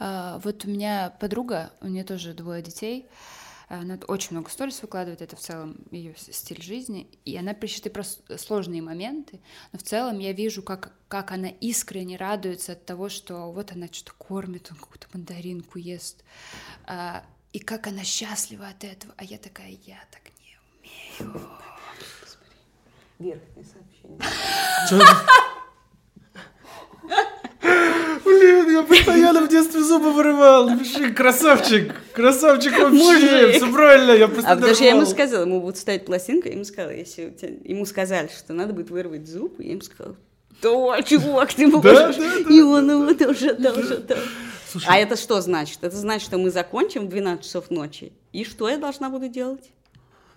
А, вот у меня подруга, у нее тоже двое детей, она очень много сторис выкладывает, это в целом ее стиль жизни, и она пишет и про сложные моменты, но в целом я вижу, как, как она искренне радуется от того, что вот она что-то кормит, он какую-то мандаринку ест, а, и как она счастлива от этого, а я такая, я так не умею. Верхнее сообщение. Блин, я постоянно в детстве зубы вырывал. Напиши, красавчик, красавчик вообще, все правильно, я просто А потому что я ему сказала, ему будут ставить пластинку, я ему сказала, если ему сказали, что надо будет вырвать зуб, я ему сказала, да, чувак, ты можешь. И он его тоже, тоже, тоже. А это что значит? Это значит, что мы закончим в 12 часов ночи. И что я должна буду делать?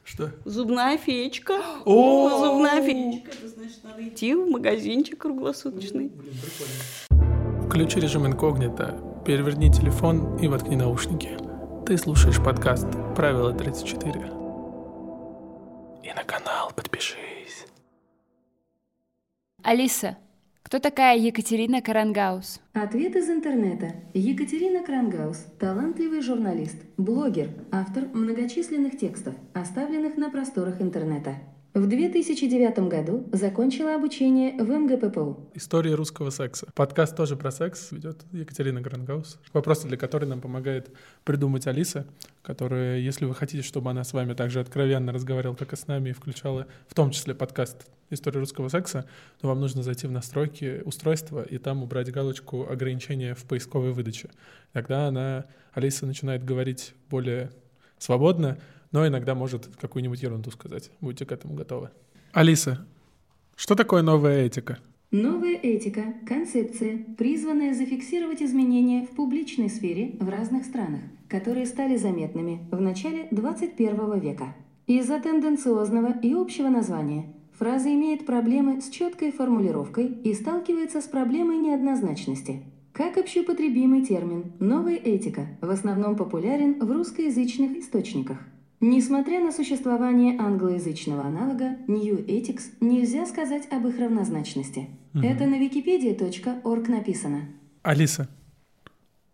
Что? Зубная феечка. О, зубная феечка. Это значит, надо идти в магазинчик круглосуточный. Блин, прикольно. Включи режим инкогнито, переверни телефон и воткни наушники. Ты слушаешь подкаст «Правило 34». И на канал подпишись. Алиса, кто такая Екатерина Карангаус? Ответ из интернета. Екатерина Карангаус – талантливый журналист, блогер, автор многочисленных текстов, оставленных на просторах интернета. В 2009 году закончила обучение в МГППУ. История русского секса. Подкаст тоже про секс ведет Екатерина Грангаус. Вопросы для которой нам помогает придумать Алиса, которая, если вы хотите, чтобы она с вами также откровенно разговаривала, как и с нами, и включала в том числе подкаст «История русского секса», то вам нужно зайти в настройки устройства и там убрать галочку ограничения в поисковой выдаче. Тогда она, Алиса, начинает говорить более свободно, но иногда может какую-нибудь ерунду сказать. Будьте к этому готовы. Алиса, что такое новая этика? Новая этика – концепция, призванная зафиксировать изменения в публичной сфере в разных странах, которые стали заметными в начале 21 века. Из-за тенденциозного и общего названия фраза имеет проблемы с четкой формулировкой и сталкивается с проблемой неоднозначности. Как общеупотребимый термин «новая этика» в основном популярен в русскоязычных источниках. Несмотря на существование англоязычного аналога, New Ethics нельзя сказать об их равнозначности. Угу. Это на wikipedia.org написано. Алиса,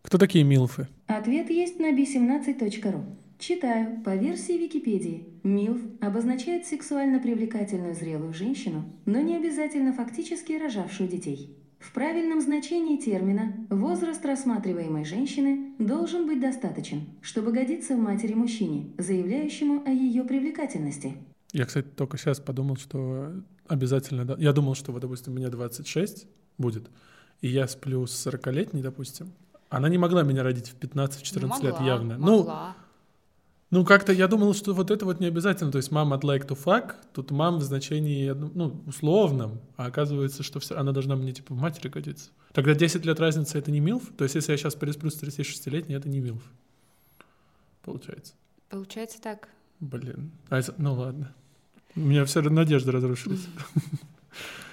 кто такие милфы? Ответ есть на b17.ru. Читаю. По версии Википедии, милф обозначает сексуально привлекательную зрелую женщину, но не обязательно фактически рожавшую детей. В правильном значении термина возраст рассматриваемой женщины должен быть достаточен, чтобы годиться в матери мужчине, заявляющему о ее привлекательности. Я, кстати, только сейчас подумал, что обязательно... Я думал, что, вот, допустим, мне 26 будет, и я сплю с 40-летней, допустим. Она не могла меня родить в 15-14 ну, лет явно. Могла. Ну, ну, как-то я думал, что вот это вот не обязательно. То есть мама от like to fuck, тут мам в значении, ну, условном, а оказывается, что все, она должна мне, типа, в матери годиться. Тогда 10 лет разницы — это не милф? То есть если я сейчас пересплю с 36-летней, это не милф? Получается. Получается так. Блин. А это, ну ладно. У меня все надежды разрушились.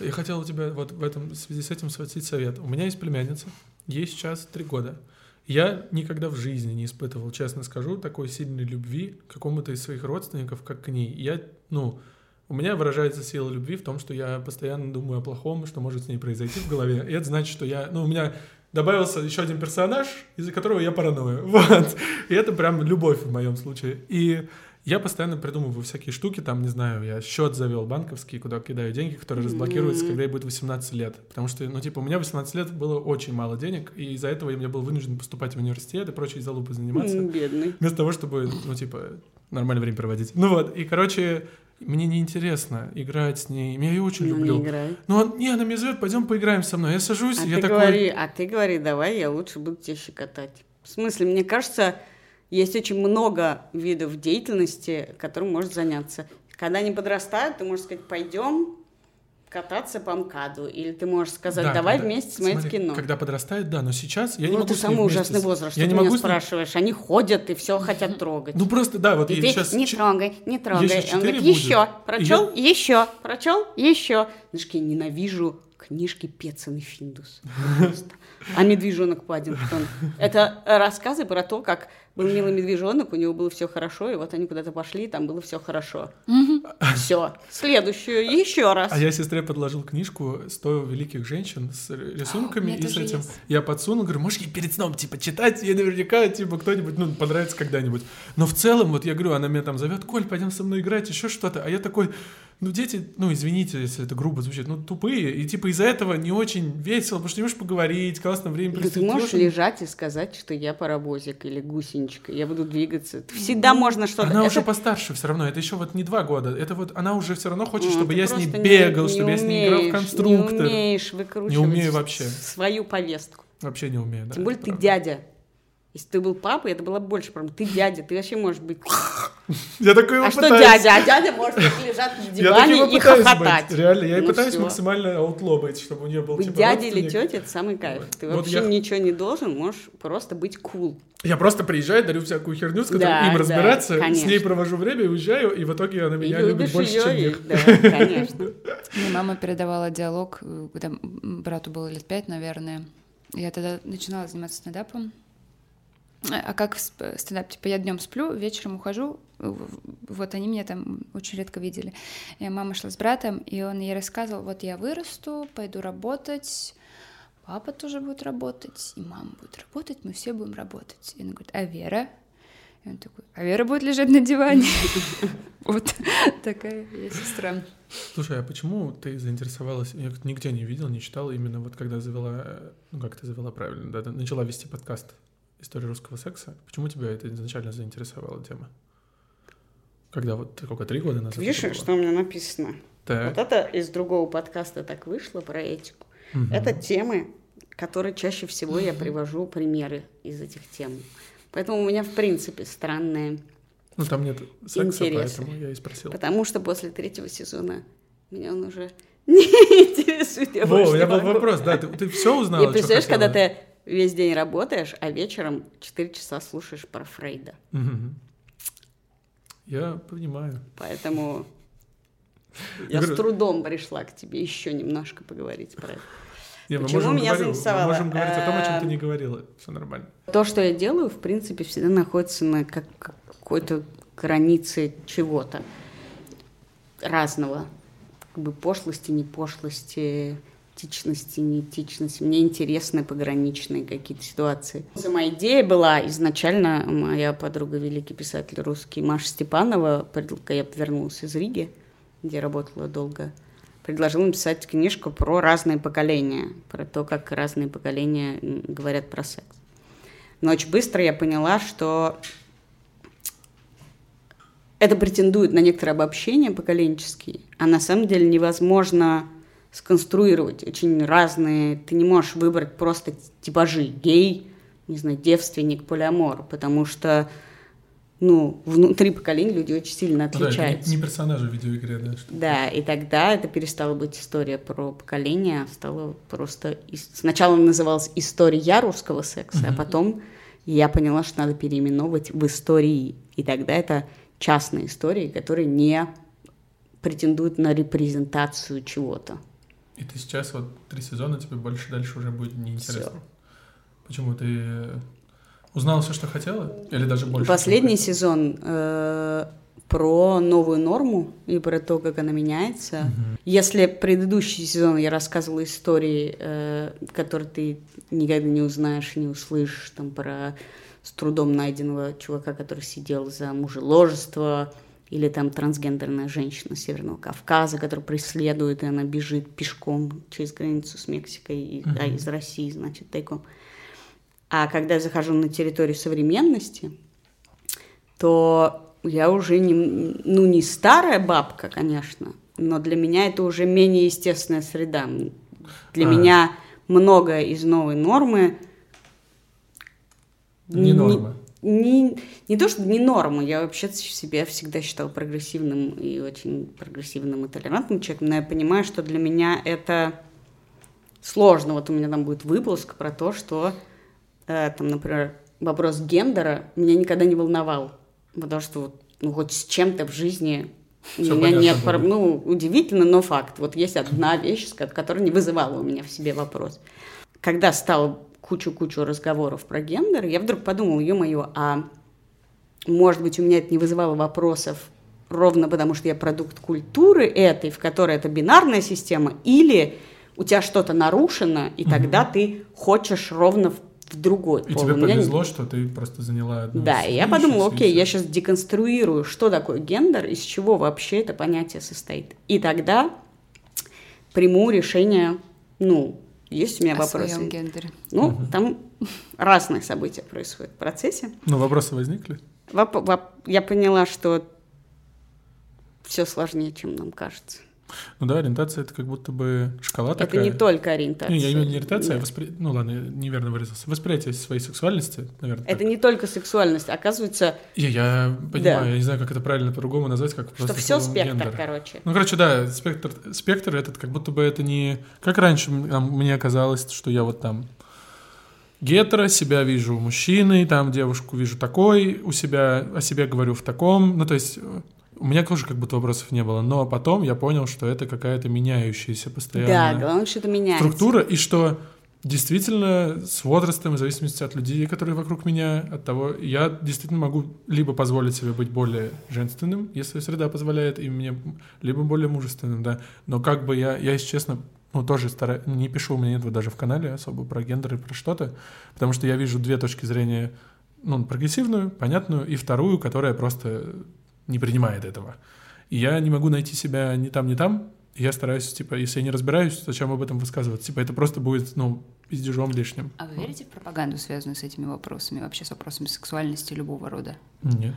Я хотел у тебя вот в этом в связи с этим спросить совет. У меня есть племянница, ей сейчас три года. Я никогда в жизни не испытывал, честно скажу, такой сильной любви к какому-то из своих родственников, как к ней. Я, ну, у меня выражается сила любви в том, что я постоянно думаю о плохом, что может с ней произойти в голове. И это значит, что я, ну, у меня добавился еще один персонаж, из-за которого я параною. Вот. И это прям любовь в моем случае. И я постоянно придумываю всякие штуки, там, не знаю, я счет завел банковский, куда кидаю деньги, которые разблокируются, когда ей будет 18 лет. Потому что, ну, типа, у меня 18 лет было очень мало денег, и из-за этого я был вынужден поступать в университет и прочие залупы заниматься. Бедный. Вместо того, чтобы, ну, типа, нормальное время проводить. Ну вот, и, короче, мне неинтересно играть с ней. Я ее очень ну, люблю. Не играй. Ну, он, не, она меня зовет, пойдем поиграем со мной. Я сажусь, а я ты такой... Говори, а ты говори, давай, я лучше буду тебя щекотать. В смысле, мне кажется, есть очень много видов деятельности, которым может заняться. Когда они подрастают, ты можешь сказать, пойдем кататься по МКАДу, или ты можешь сказать, да, давай когда, вместе смотреть смотри, кино. Когда подрастают, да, но сейчас я ну, не могу это самый ужасный возраст, я что не ты могу меня спрашиваешь, они ходят и все хотят трогать. Ну просто, да, вот и я ты сейчас... не трогай, не трогай. Он говорит, еще, прочел, я... еще, прочел, еще. Знаешь, я ненавижу книжке Пецин и Финдус. Просто. А медвежонок Паддингтон. Это рассказы про то, как был милый медвежонок, у него было все хорошо, и вот они куда-то пошли, и там было все хорошо. Все. Следующую еще раз. А я сестре подложил книжку «100 великих женщин» с рисунками А, и с этим. Я подсунул, говорю, можешь ей перед сном, типа, читать, ей наверняка, типа, кто-нибудь, ну, понравится когда-нибудь. Но в целом, вот я говорю, она меня там зовет, Коль, пойдем со мной играть, еще что-то. А я такой, ну, дети, ну, извините, если это грубо звучит, ну, тупые. И, типа, из-за этого не очень весело, потому что не можешь поговорить, классно время Да ты провести. можешь лежать и сказать, что я паровозик или гусеничка, я буду двигаться. Всегда можно что-то. Она Это- уже постарше все равно, это еще вот не два года, это вот она уже все равно хочет, Ну, чтобы я с ней не- бегал, не чтобы я с ней играл в конструктор. Не умеешь выкручивать Не умею вообще. свою повестку. Вообще не умею, да. Тем более ты правда. дядя. Если ты был папой, это была больше проблем. Ты дядя, ты вообще можешь быть... Я такой его А что пытаюсь. дядя? А дядя может лежать на Я так диване и пытаюсь хохотать. быть. Реально, я и Ну пытаюсь всё. максимально аутло быть, чтобы у нее был Быть типа дядей или родственник. тетей, это самый кайф. Ты Вот вообще я- ничего не должен, можешь просто быть кул. Я просто приезжаю, дарю всякую херню, с которой Да, им да, разбираться, с конечно. ней провожу время и уезжаю, и в итоге она И меня любит любишь больше, ее, чем и- их. да, конечно. Мне мама передавала диалог, э, когда м, брату было лет пять, наверное. Я тогда начинала заниматься стендапом. А как стендап? Типа я днем сплю, вечером ухожу. в- Вот они меня там очень редко видели. И мама шла с братом, и он ей рассказывал, вот я вырасту, пойду работать, папа тоже будет работать, и мама будет работать, мы все будем работать. И она говорит, а Вера? И он такой, а Вера будет лежать на диване. Вот такая я сестра. Слушай, а почему ты заинтересовалась, я нигде не видел, не читал, именно вот когда завела, э, ну как ты завела правильно, да, начала вести подкаст «История русского секса», почему тебя это изначально заинтересовала тема? Когда вот, сколько, три года назад? Видишь, это было? что у меня написано? Так. Вот это из другого подкаста так вышло про этику. Мгм. Это темы, которые чаще всего я привожу примеры из этих тем. Поэтому у меня, в принципе, странные. Ну, там нет секса, Интересы. поэтому я и спросил. Потому что после третьего сезона меня он уже не интересует. Я Во, у меня был вопрос, да, ты, все узнала, И представляешь, когда ты весь день работаешь, а вечером 4 часа слушаешь про Фрейда. Мгм. Я понимаю. Поэтому Я с трудом пришла к тебе еще немножко поговорить про это. Не, мы Почему можем меня говорю- заинтересовало? Мы можем говорить о том, о чем ты Эм, не говорила. Все нормально. То, что я делаю, в принципе, всегда находится на как- какой-то границе чего-то разного. Как бы пошлости, не пошлости, этичности, не этичности. Мне интересны пограничные какие-то ситуации. Сама идея была изначально, моя подруга, великий писатель русский Маша Степанова, когда я вернулась из Риги, где работала долго, предложила написать книжку про разные поколения, про то, как разные поколения говорят про секс. Но очень быстро я поняла, что это претендует на некоторое обобщение поколенческие, а на самом деле невозможно сконструировать очень разные. Ты не можешь выбрать просто типажи гей, не знаю, девственник, полиамор, потому что ну, внутри поколений люди очень сильно Ну да, отличаются. не, не персонажи в видеоигре, да. что- Да, и тогда это перестало быть история про поколение, а стало просто... Сначала называлась «История русского секса», а Мгм. потом я поняла, что надо переименовывать в «Истории». И тогда это частные истории, которые не претендуют на репрезентацию чего-то. И ты сейчас вот три сезона, тебе больше дальше уже будет неинтересно. Всё. Почему ты узнала все, что хотела? Или даже больше? Последний сезон э, про новую норму и про то, как она меняется. Мгм. Если предыдущий сезон я рассказывала истории, э, которые ты никогда не узнаешь, не услышишь, там про с трудом найденного чувака, который сидел за мужеложество, или там трансгендерная женщина Северного Кавказа, которая преследует, и она бежит пешком через границу с Мексикой, и, а, Мгм. из России, значит, тайком. А когда я захожу на территорию современности, то я уже не, ну, не старая бабка, конечно, но для меня это уже менее естественная среда. Для А. меня многое из новой нормы Не норма. Не, не то, что не норма, я вообще себя всегда считала прогрессивным и очень прогрессивным и толерантным человеком, но я понимаю, что для меня это сложно. Вот у меня там будет выпуск про то, что, э, там, например, вопрос гендера меня никогда не волновал, потому что вот, ну, хоть с чем-то в жизни У меня понятно нет, ну, удивительно, но факт. Вот есть одна вещь, которая не вызывала у меня в себе вопрос. Когда стало кучу-кучу разговоров про гендер, я вдруг подумала, ё-моё, а может быть, у меня это не вызывало вопросов ровно потому, что я продукт культуры этой, в которой это бинарная система, или у тебя что-то нарушено, и тогда ты хочешь ровно в, в другой И пол. тебе меня повезло, что ты просто заняла одну да, и я подумала, окей, я сейчас деконструирую, что такое гендер, из чего вообще это понятие состоит. И тогда приму решение, ну, есть у меня О вопросы. своем гендере. Ну, там разные события происходят в процессе. Ну, вопросы возникли? Воп- воп- Я поняла, что все сложнее, чем нам кажется. Ну да, ориентация это как будто бы шкала Это такая. не только ориентация. Не, я имею в виду не ориентация, а Нет. воспри... Ну ладно, я неверно выразился. Восприятие своей сексуальности, наверное. Это так. не только сексуальность. Оказывается, Я, я понимаю, Да. я не знаю, как это правильно по-другому назвать, как что просто все словом спектр, гендер. короче. Ну, короче, да, спектр, спектр этот, как будто бы это не... Как раньше мне казалось, что я вот там гетеро, себя вижу мужчиной, там девушку вижу такой, у себя, о себе говорю в таком. Ну, то есть э, у меня тоже как будто вопросов не было. Но потом я понял, что это какая-то меняющаяся Да, постоянно главное, что это меняется. структура, и что действительно с возрастом, в зависимости от людей, которые вокруг меня, от того, я действительно могу либо позволить себе быть более женственным, если среда позволяет, и мне, либо более мужественным, да. Но как бы я, я если честно, ну, тоже стараюсь, не пишу, у меня нет даже в канале особо про гендер и про что-то, потому что я вижу две точки зрения, ну, прогрессивную, понятную, и вторую, которая просто не принимает этого. И я не могу найти себя ни там, ни там, я стараюсь, типа, если я не разбираюсь, зачем об этом высказываться? Типа, это просто будет, ну, пиздежом лишним. А вы верите в пропаганду, связанную с этими вопросами, вообще с вопросами сексуальности любого рода? Нет.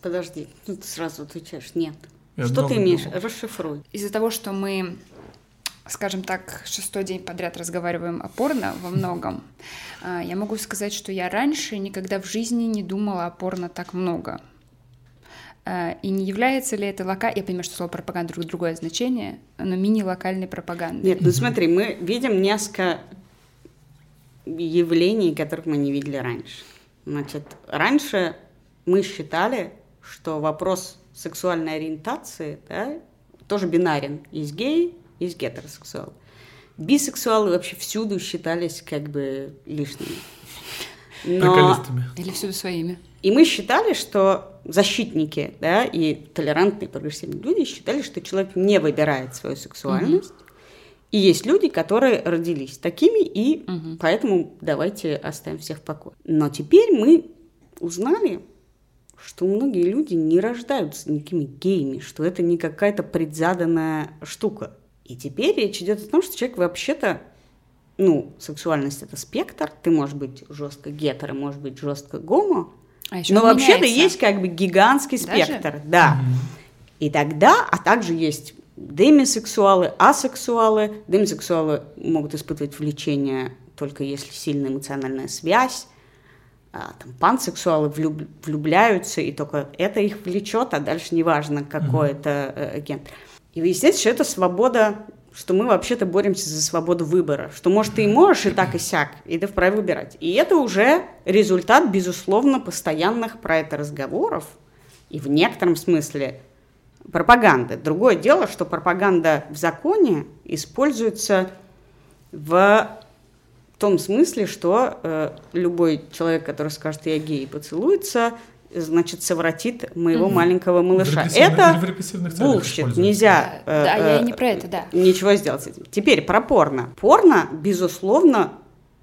Подожди, ну ты сразу отвечаешь, нет. Я что ты имеешь? думал. Расшифруй. Из-за того, что мы, скажем так, шестой день подряд разговариваем о порно во многом, а, я могу сказать, что я раньше никогда в жизни не думала о порно так много. А, И не является ли это локальной, я понимаю, что слово пропаганда друг- другое значение, но мини-локальной пропагандой. Нет, ну смотри, мы видим несколько явлений, которых мы не видели раньше. Значит, раньше мы считали, что вопрос сексуальной ориентации да, тоже бинарен. Есть гей, есть гетеросексуал. Бисексуалы вообще всюду считались как бы лишними. Но... Или всюду своими. И мы считали, что защитники да, и толерантные прогрессивные люди считали, что человек не выбирает свою сексуальность. И есть люди, которые родились такими, и Мгм. поэтому давайте оставим всех в покое. Но теперь мы узнали, что многие люди не рождаются никакими геями, что это не какая-то предзаданная штука. И теперь речь идет о том, что человек вообще-то ну, сексуальность это спектр, ты можешь быть жестко гетеро, может быть жестко гомо, А еще но вообще-то есть как бы гигантский Даже? спектр, да. И тогда, а также есть демисексуалы, асексуалы. Демисексуалы могут испытывать влечение только если сильная эмоциональная связь. А, там, пансексуалы влюб- влюбляются, и только это их влечет, а дальше неважно, какой это э, агент. И выясняется, что это свобода, что мы вообще-то боремся за свободу выбора, что, может, ты и можешь и так, и сяк, и ты вправе выбирать. И это уже результат, безусловно, постоянных про это разговоров, и в некотором смысле пропаганды. Другое дело, что пропаганда в законе используется в том смысле, что э, любой человек, который скажет «я гей» поцелуется, значит, совратит моего Мгм. маленького малыша. в Это bullshit, нельзя Да, да, э, я и э, не про это, да. ничего сделать с этим. Теперь про порно. Порно, безусловно,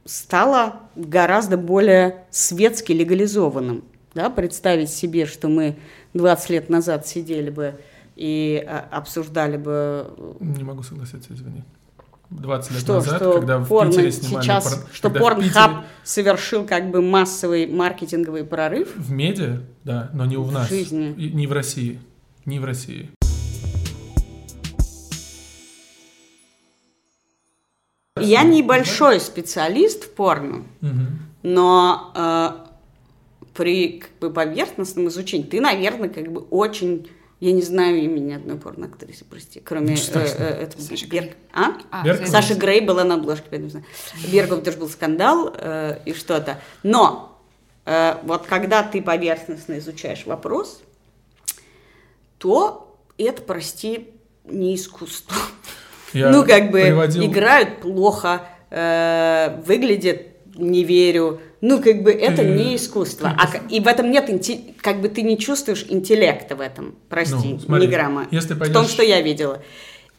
стало гораздо более светски легализованным. Да? Представить себе, что мы 20 лет назад сидели бы и а, обсуждали бы Не могу согласиться, извини. 20 лет что, назад, что когда в порно Питере снимали... сейчас, пор- что в порнхаб Питере- совершил как бы массовый маркетинговый прорыв. В медиа, да, но не у В нас. жизни. И не в России. Не в России. Я небольшой специалист в порно, Мгм. но э, при как бы, поверхностном изучении ты, наверное, как бы очень... Я не знаю имени одной порноактрисы, прости, кроме э, э, этого Саша Берг- Грей. А? А, за- Саша Грей была на обложке, поэтому не знаю. Бергов тоже был скандал э, и что-то. Но э, вот когда ты поверхностно изучаешь вопрос, то это, прости, не искусство. Я ну, как бы приводил- играют плохо, э, выглядят не верю. Ну, как бы это Ты- не искусство. ты А, и в этом нет, как бы ты не чувствуешь интеллекта в этом. Прости, Ну, смотри, ни грамма. если В том, пойдешь- что я видела.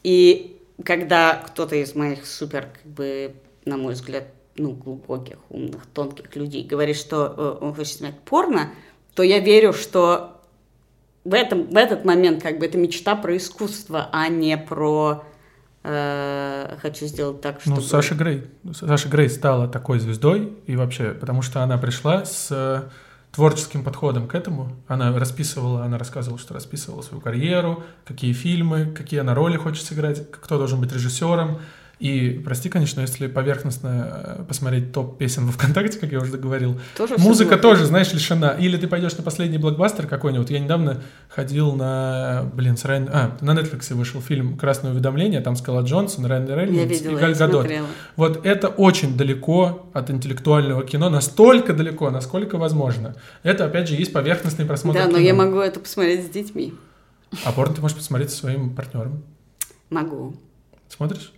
И когда кто-то из моих супер, как бы, на мой взгляд, ну, глубоких, умных, тонких людей говорит, что э, он хочет снимать порно, то я верю, что в, этом, в этот момент как бы это мечта про искусство, а не про хочу сделать так, чтобы... Ну, Саша Грей. Саша Грей стала такой звездой, и вообще, потому что она пришла с э, творческим подходом к этому. Она расписывала, она рассказывала, что расписывала свою карьеру, какие фильмы, какие она роли хочет сыграть, кто должен быть режиссером. И, прости, конечно, если поверхностно э, посмотреть топ песен во ВКонтакте, как я уже говорил, Тоже музыка тоже, знаешь, лишена. Или ты пойдешь на последний блокбастер какой-нибудь. Я недавно ходил на, блин, с Райан... А, на Netflix вышел фильм «Красное уведомление», там Скала Джонсон, Райан Рейнольдс и Галь Гадот. смотрела. Вот это очень далеко от интеллектуального кино, настолько далеко, насколько возможно. Это, опять же, есть поверхностный просмотр Да, но кино. я могу это посмотреть с детьми. А порно ты можешь посмотреть со своим партнером. Могу. Смотришь?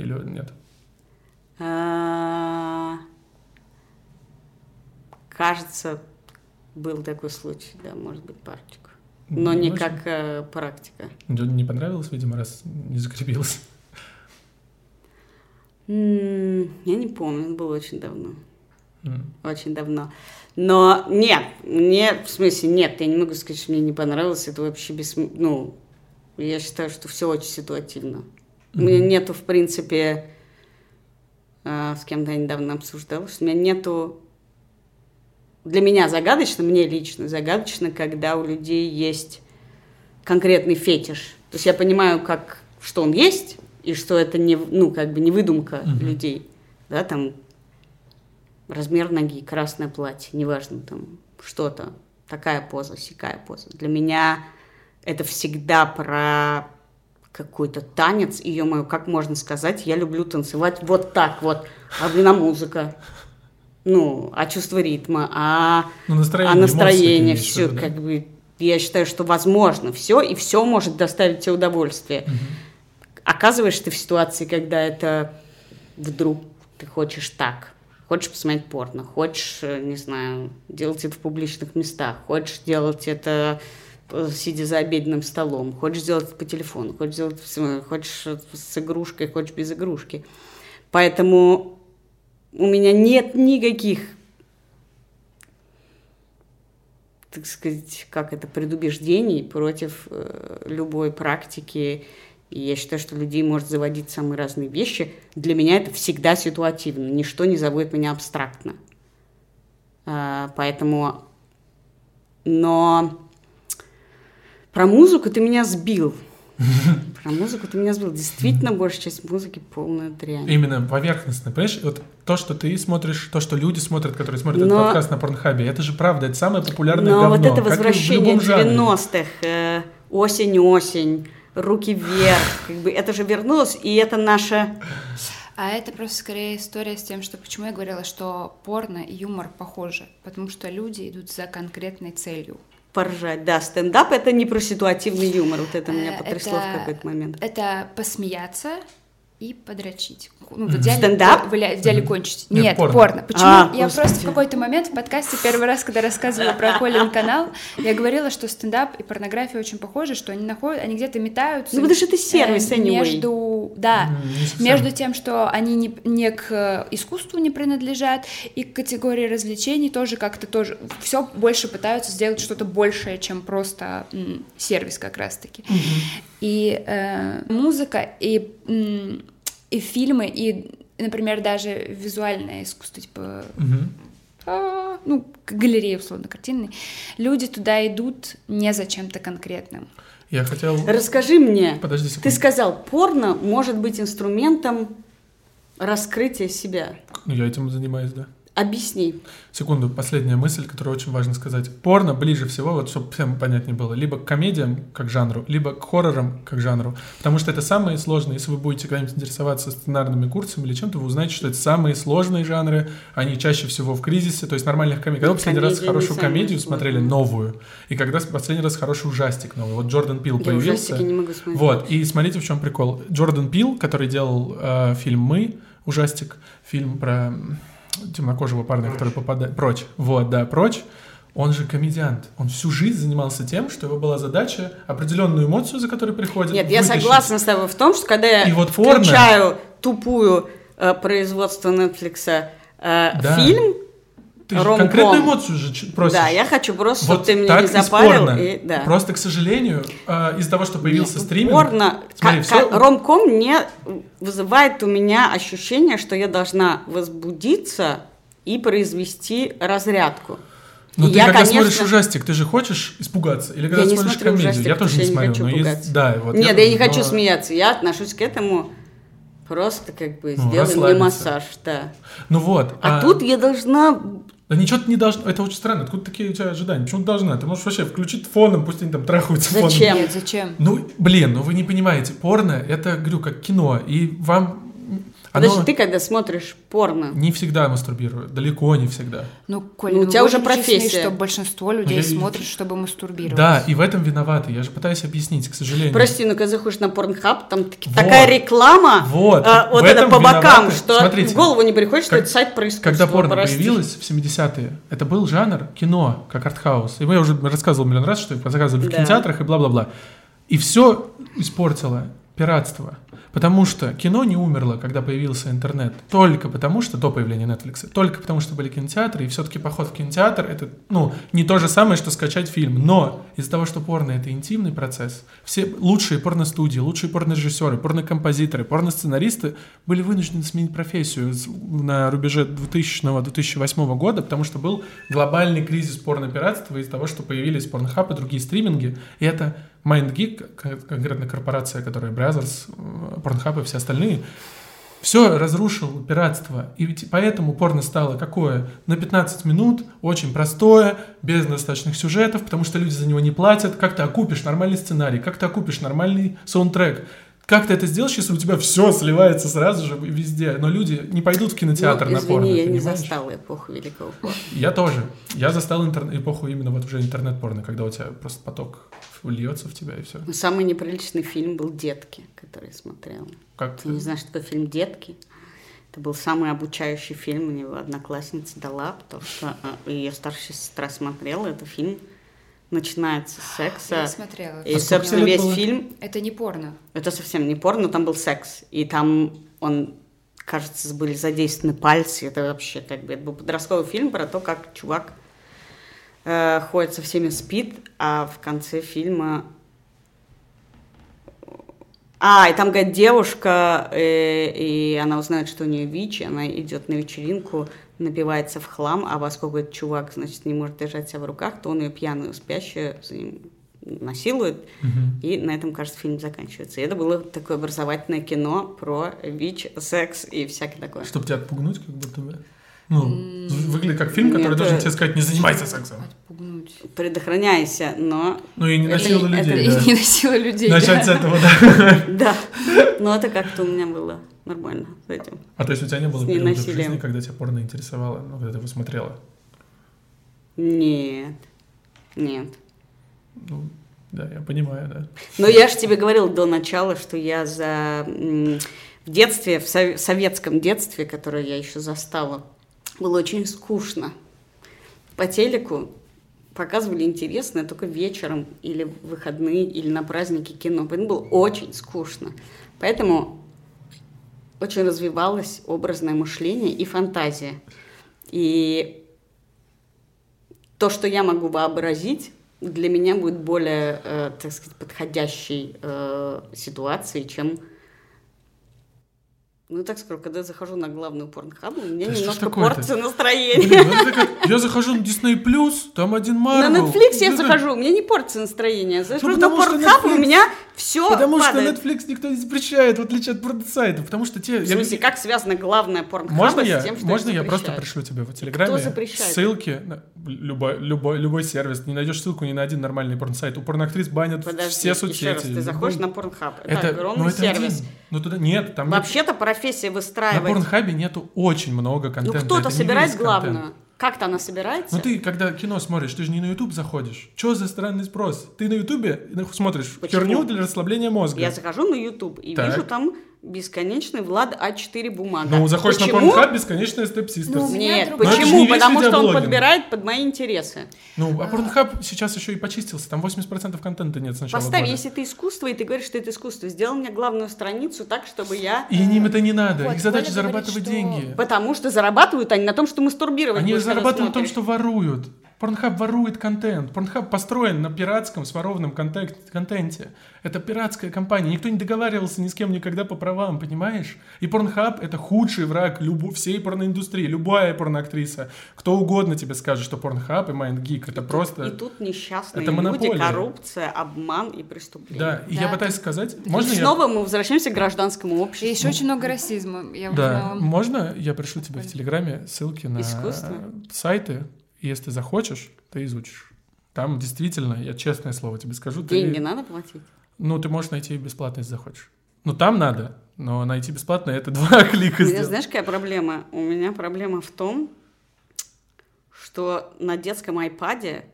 Или нет? А, Кажется, был такой случай, да, может быть, парочку. Но не как э, практика. Не понравилось, видимо, раз не закрепилось. Я не помню, было очень давно. Очень давно. Но нет, мне, в смысле, нет, я не могу сказать, что мне не понравилось. Это вообще без... Ну, я считаю, что все очень ситуативно. У меня нету, в принципе, а, с кем-то я недавно обсуждала, что у меня нету... Для меня загадочно, мне лично загадочно, когда у людей есть конкретный фетиш. То есть я понимаю, как, что он есть, и что это не, ну, как бы не выдумка Мгм. людей. Да, там размер ноги, красное платье, неважно, там что-то, такая поза, сякая поза. Для меня это всегда про какой-то танец, и, ё как можно сказать, я люблю танцевать вот так вот, а блин, а музыка, ну, а чувство ритма, а, Ну, настроение, а настроение, эмоции все, да? как бы, я считаю, что возможно все, и все может доставить тебе удовольствие. Мгм. Оказываешься ты в ситуации, когда это вдруг ты хочешь так, хочешь посмотреть порно, хочешь, э, не знаю, делать это в публичных местах, хочешь делать это сидя за обеденным столом, хочешь сделать по телефону, хочешь сделать с- хочешь э, с игрушкой, хочешь без игрушки. Поэтому у меня нет никаких, так сказать, как это, предубеждений против э, любой практики. И я считаю, что людей может заводить самые разные вещи. Для меня это всегда ситуативно. Ничто не заводит меня абстрактно. А, поэтому... Но про музыку ты меня сбил. Про музыку ты меня сбил. Действительно, большая часть музыки полная дрянь. Именно поверхностно, понимаешь? Вот то, что ты смотришь, то, что люди смотрят, которые смотрят этот Но- подкаст на Порнхабе, это же правда, это самое популярное Но говно. вот это как и в возвращение любом жанре. 90-х, э, осень-осень, руки вверх, как бы это же вернулось, и это наша... А это просто скорее история с тем, что почему я говорила, что порно и юмор похожи, потому что люди идут за конкретной целью. Поржать. Да, стендап это не про ситуативный юмор. Вот это меня Э, потрясло это- в какой-то момент. Это посмеяться и подрочить. Ну, в идеале, Стендап? в иде- в идеале кончить. Нет, Нет, порно. порно. Почему? А, я господи. просто в какой-то момент в подкасте первый раз, когда рассказывала про Колин канал, я говорила, что стендап и порнография очень похожи, что они находят, они где-то метаются. Ну, потому что это сервис, э, anyway. Между, да, совсем. между тем, что они не, не к искусству не принадлежат, и к категории развлечений тоже как-то тоже все больше пытаются сделать что-то большее, чем просто м, сервис как раз-таки. И э, музыка, и, м, и фильмы, и, например, даже визуальное искусство, типа а, ну, галереи, условно, картинной, люди туда идут не за чем-то конкретным. Я хотел... Расскажи мне, Подожди ты секунду. сказал, порно может быть инструментом раскрытия себя. Ну, я этим занимаюсь, да. Объясни. Секунду, последняя мысль, которую очень важно сказать. Порно ближе всего, вот чтобы всем понятнее было, либо к комедиям как жанру, либо к хоррорам как жанру. Потому что это самые сложные, если вы будете когда-нибудь интересоваться сценарными курсами или чем-то, вы узнаете, что это самые сложные жанры, они чаще всего в кризисе, то есть нормальных комедий. Когда вы последний раз хорошую комедию смотрели, новую, и когда последний раз хороший ужастик новый, вот Джордан Пил Я появился. ужастики не могу смотреть. Вот, и смотрите, в чем прикол. Джордан Пил, который делал э, фильм «Мы», ужастик, фильм про темнокожего парня, который попадает... Прочь. Вот, да, прочь. Он же комедиант. Он всю жизнь занимался тем, что его была задача определенную эмоцию, за которой приходит, Нет, я вытащить. согласна с тобой в том, что когда я И вот порно- включаю тупую э, производство Netflix э, Да. фильм, Ты же конкретную эмоцию же просишь. да, я хочу просто, чтобы вот ты меня не запарил. порно. и- да. Просто, к сожалению, э, из-за того, что появился Нет, стриминг... Порно, Смотри, ка- ромком не вызывает у меня ощущение, что я должна возбудиться и произвести разрядку. Но И ты я, когда конечно- смотришь ужастик, ты же хочешь испугаться? Или когда Я не смотришь комедию? ужастик, я тоже не я не смотрю, хочу но есть... Да, вот Нет, я, тоже, не хочу но- смеяться. Я отношусь к этому просто как бы Ну, сделай мне массаж, да. Ну вот. А, тут я должна Да ничего ты не должна. Это очень странно. Откуда такие у тебя ожидания? Почему ты должна? Ты можешь вообще включить фоном, пусть они там трахаются фоном. Зачем? Зачем? Ну, блин, ну вы не понимаете. Порно — это, говорю, как кино. И вам... Подожди, Оно ты когда смотришь порно, не всегда мастурбирует. Далеко не всегда. Ну, Коль, Ну, у вы тебя уже очень честны, профессия. что большинство людей я- смотрят, чтобы мастурбировать. Да, и в этом виноваты. Я же пытаюсь объяснить, к сожалению. прости, ну когда заходишь на порнхаб, там таки- Вот. такая реклама, Вот. а, вот В это по бокам, виноваты. что Смотрите, в голову не приходит, что как- это сайт про искусство. Когда порно прости. появилось в 70-е, это был жанр кино, как артхаус. И мы уже рассказывал миллион раз, что его заказывали в Да. кинотеатрах и бла-бла-бла. И все испортило пиратство. Потому что кино не умерло, когда появился интернет. Только потому, что до появления Netflix. Только потому, что были кинотеатры. И все-таки поход в кинотеатр это ну, не то же самое, что скачать фильм. Но из-за того, что порно это интимный процесс, все лучшие порностудии, лучшие порнорежиссеры, порнокомпозиторы, порносценаристы были вынуждены сменить профессию на рубеже 2000-2008 года, потому что был глобальный кризис порнопиратства из-за того, что появились порнохаб и другие стриминги. И это MindGeek, кон- конкретно корпорация, которая Brothers, э, Pornhub и все остальные, все разрушил пиратство. И ведь поэтому порно стало какое? На 15 минут, очень простое, без достаточных сюжетов, потому что люди за него не платят. Как ты окупишь нормальный сценарий? Как ты окупишь нормальный саундтрек? Как ты это сделаешь, если у тебя все сливается сразу же везде? Но люди не пойдут в кинотеатр Ну, на извини, порно, я не понимаешь? застала эпоху великого порно. Я тоже. Я застал интер- эпоху именно вот уже интернет-порно, когда у тебя просто поток льется в тебя и все. Но Самый неприличный фильм был «Детки», который я смотрела. Как Ты не знаешь, что такое фильм «Детки»? Это был самый обучающий фильм, мне его одноклассница дала, потому что э, ее старшая сестра смотрела. Это фильм начинается с секса. Я смотрела. И, А собственно, весь было? фильм Это не порно. Это совсем не порно, там был секс. И там он, кажется, были задействованы пальцы. Это вообще как бы... Это был подростковый фильм про то, как чувак э, ходит со всеми спит, а в конце фильма... А, и там, говорит, девушка, э, и она узнает, что у нее ВИЧ, и она идет на вечеринку, напивается в хлам, а поскольку этот чувак, значит, не может держать себя в руках, то он ее пьяную, спящую за ним насилует, Мгм. и на этом, кажется, фильм заканчивается. И это было такое образовательное кино про ВИЧ, секс и всякое такое. Чтобы тебя отпугнуть, как будто бы. Ну, выглядит как фильм, который Нет, должен это- тебе сказать, не занимайся сексом. Отпугнуть. Предохраняйся, но... Ну и не Это- насилуй это- людей. И да. не носила людей. Начать с да. этого, да. Да, но это как-то у меня было нормально с этим. А то есть у тебя не было периода в жизни, когда тебя порно интересовало, ну, когда ты его смотрела? Нет, нет. Ну, да, я понимаю, да. Но я же тебе говорил до начала, что я за... В детстве, в сов- советском детстве, которое я еще застала, было очень скучно. По телеку показывали интересное только вечером или в выходные, или на праздники кино. Поэтому было очень скучно. Поэтому очень развивалось образное мышление и фантазия. И то, что я могу вообразить, для меня будет более, э, так сказать, подходящей э, ситуацией, чем... Ну, так скажу, когда я захожу на главную порнхабу, у меня Да немножко портится настроение. Блин, ну как- я захожу на Disney Plus, там один На Марвел. Netflix я захожу, у меня не портится настроение. Я захожу на потому что порнхаб, у меня Все Потому падает. что Netflix никто не запрещает, в отличие от порносайта. Потому что те... В смысле, как связано главное порнхаба Можно с я, тем, что можно я просто пришлю тебе в Телеграме запрещает? ссылки, на любой, любой, любой сервис, не найдешь ссылку ни на один нормальный порнсайт. У порноактрис банят Подожди, все еще соцсети. раз, ты заходишь Ну, на Порнхаб. Это, это, огромный ну, это сервис. один. Ну туда нет, там нет- Вообще-то профессия на выстраивать. Порнхабе нету очень много ну, контента. кто-то это не собирает контент. Как-то она собирается? Ну ты, когда кино смотришь, ты же не на YouTube заходишь. Что за странный спрос? Ты на YouTube смотришь Почему? херню для расслабления мозга. Я захожу на YouTube и Так. вижу там бесконечный Влад А4 бумага. Ну, заходишь Почему? на Pornhub, бесконечная Sisters. Ну, Ну, Нет, почему? не Потому что он подбирает под мои интересы. а Pornhub сейчас еще и почистился. Там 80% контента нет с начала Поставь, года. если это искусство, и ты говоришь, что это искусство, сделай мне главную страницу так, чтобы я... И им это не надо. Вот, Их задача зарабатывать говорит, что- деньги. Потому что зарабатывают они на том, что мастурбировать Они зарабатывают на том, что воруют. Порнхаб ворует контент. Порнхаб построен на пиратском, сворованном контенте. Это пиратская компания. Никто не договаривался ни с кем никогда по правам, понимаешь? И Порнхаб — это худший враг любу- всей порноиндустрии. Любая порноактриса. Кто угодно тебе скажет, что Порнхаб и MindGeek — это просто... И тут несчастные Это люди, монополия. коррупция, обман и преступление. Да, и Да. я пытаюсь сказать... И Можно я... снова мы возвращаемся к гражданскому И обществу. еще очень много расизма. Я Да, узнала. можно я пришлю тебе в Телеграме ссылки на Искусство? сайты, и если ты захочешь, ты изучишь. Там действительно, я честное слово тебе скажу, ты- Деньги надо платить? ну ты можешь найти бесплатно, если захочешь. Ну там надо, но найти бесплатно это два клика У меня, знаешь, какая проблема? У меня проблема в том, что на детском айпаде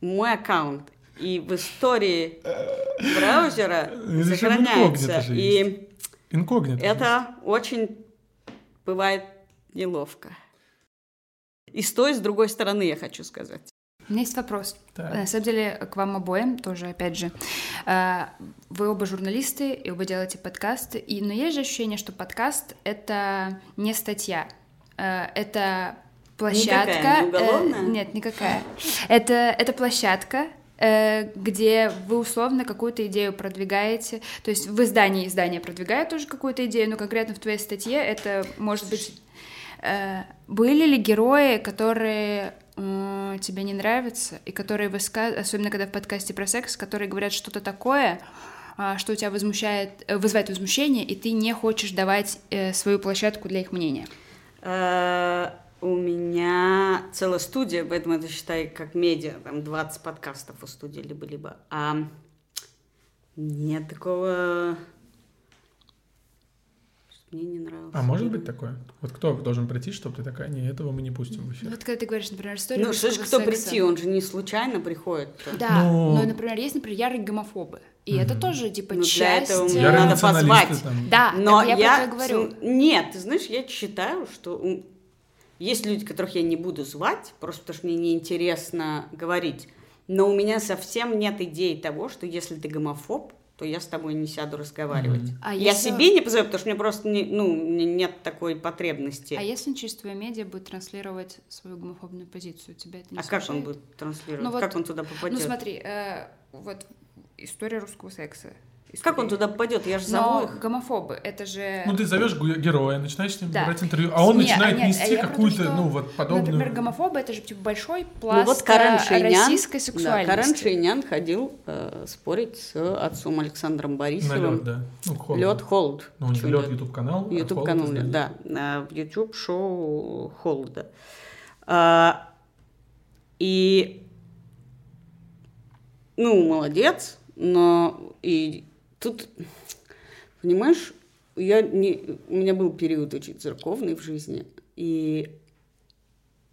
мой аккаунт и в истории браузера сохраняется. И Инкогнито. это очень бывает неловко. И с той, и с другой стороны, я хочу сказать. У меня есть вопрос. Так. На самом деле, к вам обоим тоже, опять же. Э, Вы оба журналисты, и оба делаете подкасты. И, но есть же ощущение, что подкаст — это не статья. Э, Это площадка... Никакая, не уголовная? э, Нет, никакая. Это, это площадка, э, где вы условно какую-то идею продвигаете. То есть в издании издание продвигает тоже какую-то идею, но конкретно в твоей статье это может быть... э, Были ли герои, которые тебе не нравятся, и которые высказывают, особенно когда в подкасте про секс, которые говорят что-то такое, а, что у тебя возмущает, э, вызывает возмущение, и ты не хочешь давать э, свою площадку для их мнения? У меня целая студия, поэтому это считай как медиа, там 20 подкастов у студии либо-либо. А нет такого, мне не нравилось. А может быть такое? Вот кто должен прийти, чтобы ты такая, не, этого мы не пустим в эфир. Ну, вот когда ты говоришь, например, историю Ну, что ж, кто секса. прийти, он же не случайно приходит. Да, Ну- но, например, есть, например, ярые гомофобы. И это тоже, типа, Ну, для часть... этого э, мне Ярые надо позвать. там. Да, Но я, я... говорю. Нет, ты знаешь, я считаю, что есть люди, которых я не буду звать, просто потому что мне неинтересно говорить. Но у меня совсем нет идеи того, что если ты гомофоб, то я с тобой не сяду разговаривать. Мгм. А я если- себе не позову, потому что мне просто не, ну, не- нет такой потребности. А если твое медиа будет транслировать свою гомофобную позицию, тебя это не А как он смущает? будет транслировать? Ну вот- как он туда попадет? Ну смотри, э, вот история русского секса. Как он туда попадет? Я же зову Но их. гомофобы, это же... Ну, ты зовешь ге- героя, начинаешь с ним Да. брать интервью, а он Не, начинает нет, нести то, какую-то, что, ну, вот подобную... Например, гомофобы это же типа большой Ну пласт вот Карен э, Шейнян, российской да, сексуальности. Карен Шейнян ходил э, спорить с отцом Александром На Борисовым. лед, да. Ну, холодно. Лед Холд. Ну, у Чё лед лёд? YouTube канал. а YouTube холод канал, издание. да, на- в YouTube шоу Холода. А, и ну, молодец, но и тут, понимаешь, я не, у меня был период очень церковный в жизни, и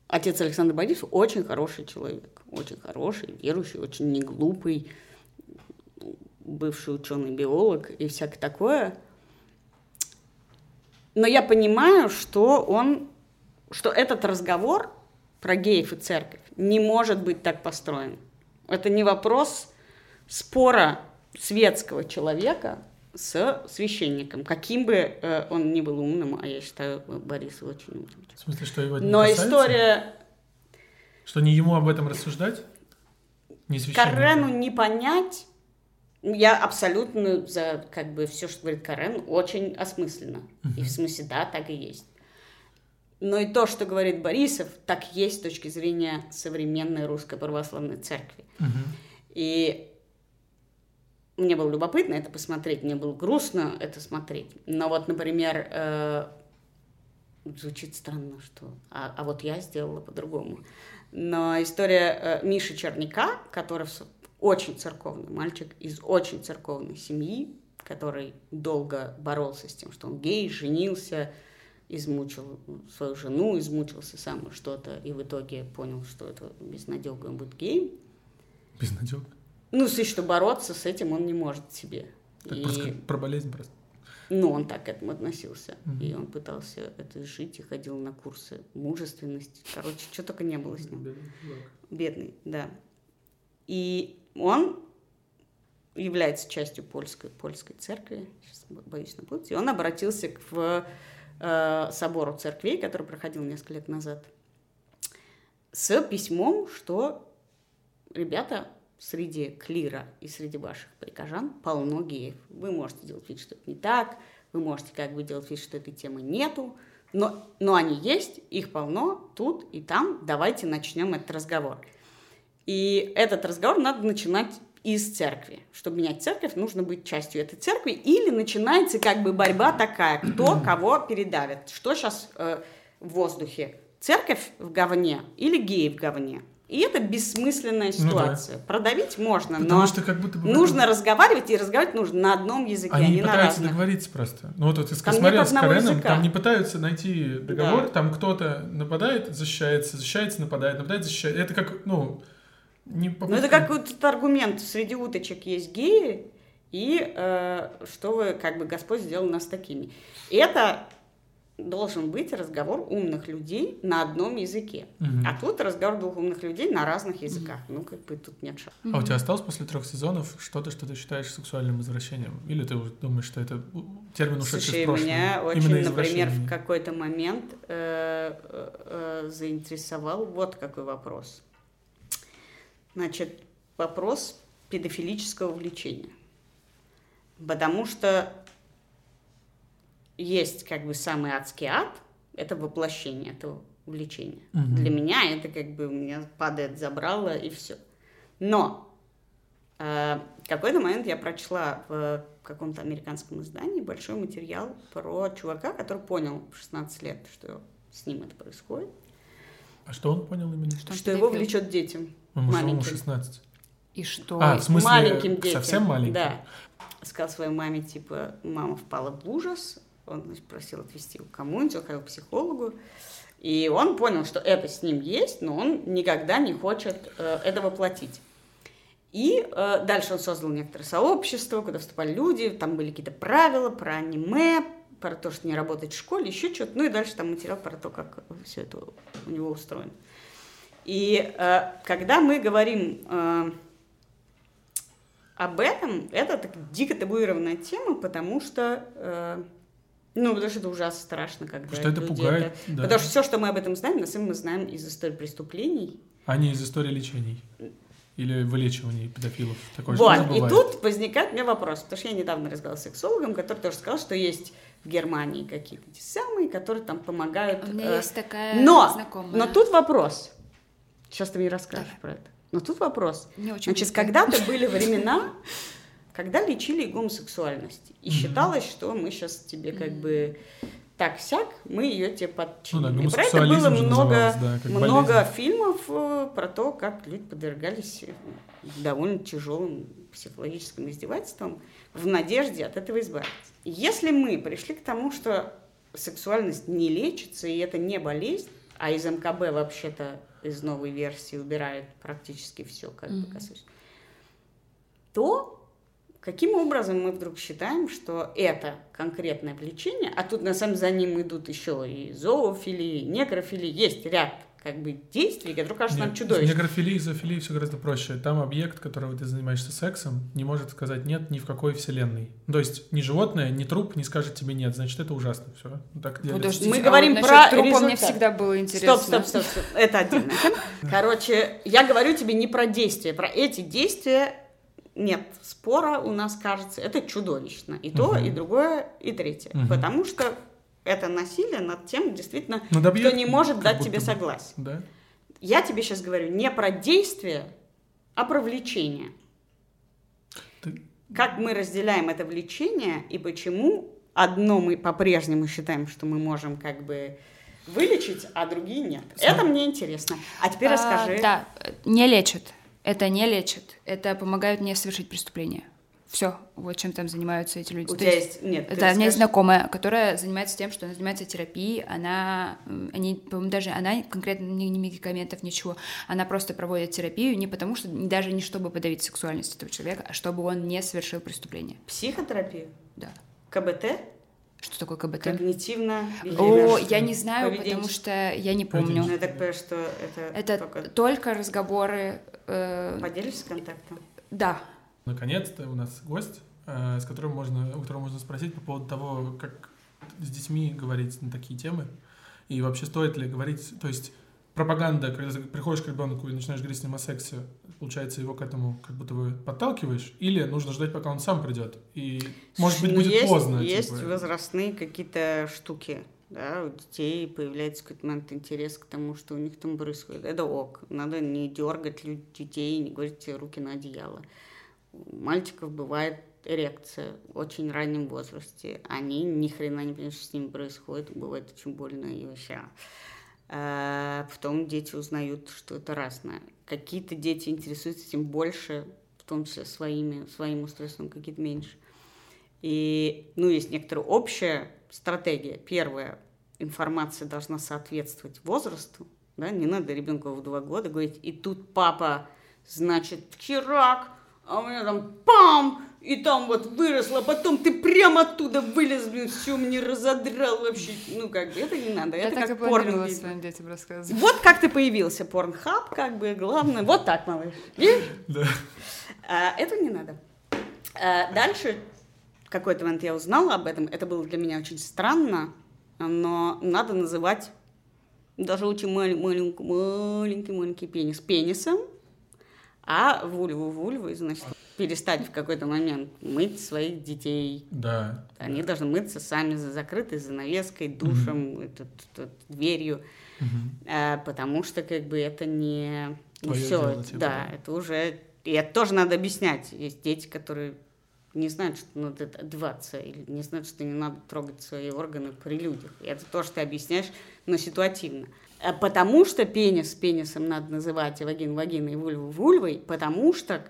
отец Александр Борисов очень хороший человек, очень хороший, верующий, очень неглупый, бывший ученый-биолог и всякое такое. Но я понимаю, что он, что этот разговор про геев и церковь не может быть так построен. Это не вопрос спора светского человека с священником, каким бы э, он ни был умным, а я считаю Бориса очень умным. В смысле, что его не Но касается? история Что не ему об этом рассуждать? Не? Карену не понять, я абсолютно за как бы все, что говорит Карен, очень осмысленно. И в смысле, да, так и есть. Но и то, что говорит Борисов, так есть с точки зрения современной русской православной церкви. Мгм. И мне было любопытно это посмотреть, мне было грустно это смотреть. Но вот, например, э, звучит странно, что... А, а вот я сделала по-другому. Но история э, Миши Черняка, который очень церковный мальчик из очень церковной семьи, который долго боролся с тем, что он гей, женился, измучил свою жену, измучился сам что-то, и в итоге понял, что это безнадега, он будет геем. Безнадега? Ну, если что бороться с этим он не может себе. Так и... просто про болезнь просто. Ну, он так к этому относился. Mm-hmm. И он пытался это жить и ходил на курсы мужественности. Короче, что только не было с ним. Бедный, Бедный да. И он является частью польской, польской церкви, сейчас боюсь напутать, и он обратился к в, э, собору церквей, который проходил несколько лет назад, с письмом, что, ребята, среди клира и среди ваших прихожан полно геев. Вы можете делать вид, что это не так, вы можете как бы делать вид, что этой темы нету, но, но они есть, их полно тут и там, давайте начнем этот разговор. И этот разговор надо начинать из церкви. Чтобы менять церковь, нужно быть частью этой церкви. Или начинается как бы борьба такая, кто кого передавит. Что сейчас э, в воздухе? Церковь в говне или геи в говне? И это бессмысленная ситуация. Ну, да. Продавить можно, Потому но что как будто бы нужно это... разговаривать, и разговаривать нужно на одном языке, Они а не на пытаются разных. договориться просто. Ну вот, вот ты смотрел с Кареном, там не пытаются найти договор, да. там кто-то нападает, защищается, защищается, нападает, нападает, защищается. Это как, ну, не попытка... Ну это как вот этот аргумент, среди уточек есть геи, и э, что вы, как бы, Господь сделал нас такими. Это должен быть разговор умных людей на одном языке. Угу. А тут разговор двух умных людей на разных языках. Угу. Ну, как бы тут нет шансов. А у тебя осталось после трех сезонов что-то, что ты считаешь сексуальным извращением? Или ты думаешь, что это термин ушедший Слушай, в прошлое? меня очень, например, в какой-то момент э, э, э, заинтересовал вот какой вопрос. Значит, вопрос педофилического влечения. Потому что есть как бы самый адский ад, это воплощение этого увлечения. Угу. Для меня это как бы у меня падает забрало и все. Но э, в какой-то момент я прочла в каком-то американском издании большой материал про чувака, который понял в 16 лет, что с ним это происходит. А что он понял именно? Что, что его влечет детям. Он маленьким. 16. И что? А, в смысле, маленьким детям. совсем маленьким? Да. Сказал своей маме, типа, мама впала в ужас, он просил отвезти его кому-нибудь, он ходил к психологу. И он понял, что это с ним есть, но он никогда не хочет э, этого платить. И э, дальше он создал некоторое сообщество, куда вступали люди, там были какие-то правила про аниме, про то, что не работать в школе, еще что-то. Ну и дальше там материал про то, как все это у него устроено. И э, когда мы говорим э, об этом, это так дико табуированная тема, потому что э, ну, потому что это ужасно страшно, когда что это пугает. Это... Да. Потому что все, что мы об этом знаем, на самом деле мы знаем из истории преступлений. А не из истории лечений. Или вылечивания педофилов. Такое вот, и тут возникает у меня вопрос, потому что я недавно разговаривала с сексологом, который тоже сказал, что есть в Германии какие-то те самые, которые там помогают. У меня э... есть такая но, знакомая. Но тут вопрос. Сейчас ты мне расскажешь да. про это. Но тут вопрос. Значит, когда-то были времена, когда лечили гомосексуальность. И mm-hmm. считалось, что мы сейчас тебе как бы так сяк, мы ее тебе подчиним. Ну, да, про это было много, да, много фильмов э, про то, как люди подвергались э, довольно тяжелым психологическим издевательствам в надежде от этого избавиться. Если мы пришли к тому, что сексуальность не лечится, и это не болезнь, а из МКБ вообще-то из новой версии убирают практически все, как mm-hmm. бы касаюсь, то Каким образом мы вдруг считаем, что это конкретное влечение, а тут на самом деле за ним идут еще и зоофилии, некрофилии, есть ряд как бы действий, которые кажутся нам чудовищными. Некрофилии и зоофилии все гораздо проще. Там объект, которого ты занимаешься сексом, не может сказать нет ни в какой вселенной. То есть ни животное, ни труп не скажет тебе нет, значит это ужасно. Все. Так Подождите, мы а говорим вот про трупа результат. мне всегда было интересно. Стоп, стоп, стоп, стоп. Это отдельно. Короче, я говорю тебе не про действия, про эти действия нет спора у нас, кажется, это чудовищно. И то, угу. и другое, и третье. Угу. Потому что это насилие над тем, действительно, над объект, кто не может дать тебе согласие. Да? Я тебе сейчас говорю не про действие, а про влечение. Ты... как мы разделяем это влечение и почему одно мы по-прежнему считаем, что мы можем как бы вылечить, а другие нет. Смотри. Это мне интересно. А теперь А, расскажи. Да, не лечит. Это не лечит. Это помогает мне совершить преступление. Все, вот чем там занимаются эти люди. У То тебя есть- есть... Нет, Да, у меня есть знакомая, которая занимается тем, что она занимается терапией, она, они, по-моему, даже она конкретно ни, ни медикаментов, ничего, она просто проводит терапию не потому, что, даже не чтобы подавить сексуальность этого человека, а чтобы он не совершил преступление. Психотерапию? Да. КБТ? Что такое КБТ? Когнитивно О, я не знаю, потому что я не помню. Ну, я так понимаю, что это, Это только... только разговоры. Э, Поделишься контактом? да, Наконец-то у нас гость, э, с которым можно, у которого можно спросить по поводу того, как с детьми говорить на такие темы. И вообще стоит ли говорить, то есть пропаганда, когда ты приходишь к ребенку и начинаешь говорить с ним о сексе, получается, его к этому как будто бы подталкиваешь, или нужно ждать, пока он сам придет. И, может быть, Ну, будет есть, поздно. Есть типа. возрастные какие-то штуки. Да, у детей появляется какой-то момент интерес к тому, что у них там происходит. Это ок. Надо не дергать детей, не говорить руки на одеяло. У мальчиков бывает эрекция в очень раннем возрасте. Они ни хрена не понимают, что с ними происходит. Бывает очень больно и вообще. А потом дети узнают, что это разное. Какие-то дети интересуются этим больше, в том числе своими, своим устройством, какие-то меньше. И, ну, есть некоторая общая стратегия. Первая, информация должна соответствовать возрасту, да, не надо ребенку в два года говорить, и тут папа, значит, вчера, а у меня там пам, и там вот выросла, потом ты прямо оттуда вылез, блин, все мне разодрал вообще. Ну, как бы, это не надо, я это так и как планировала порно. своим детям рассказывать. Вот как ты появился, порнхаб, как бы, главное, вот так, малыш. Видишь? Да. А, этого не надо. А, дальше, какой-то момент я узнала об этом, это было для меня очень странно, но надо называть даже очень малень- маленький, маленький, маленький пенис пенисом, а вульву вульвой, значит, перестать в какой-то момент мыть своих детей. Да. Они должны мыться сами за закрытой занавеской, душем, этот- этот, дверью, Мгм. а, потому что как бы это не, все, дело, типа, да. это уже и это тоже надо объяснять. Есть дети, которые не знают, что надо одеваться, или не знают, что не надо трогать свои органы при людях. Это тоже ты объясняешь, но ситуативно. А Потому что пенис пенисом надо называть, и вагин вагиной, и вульву вульвой, потому что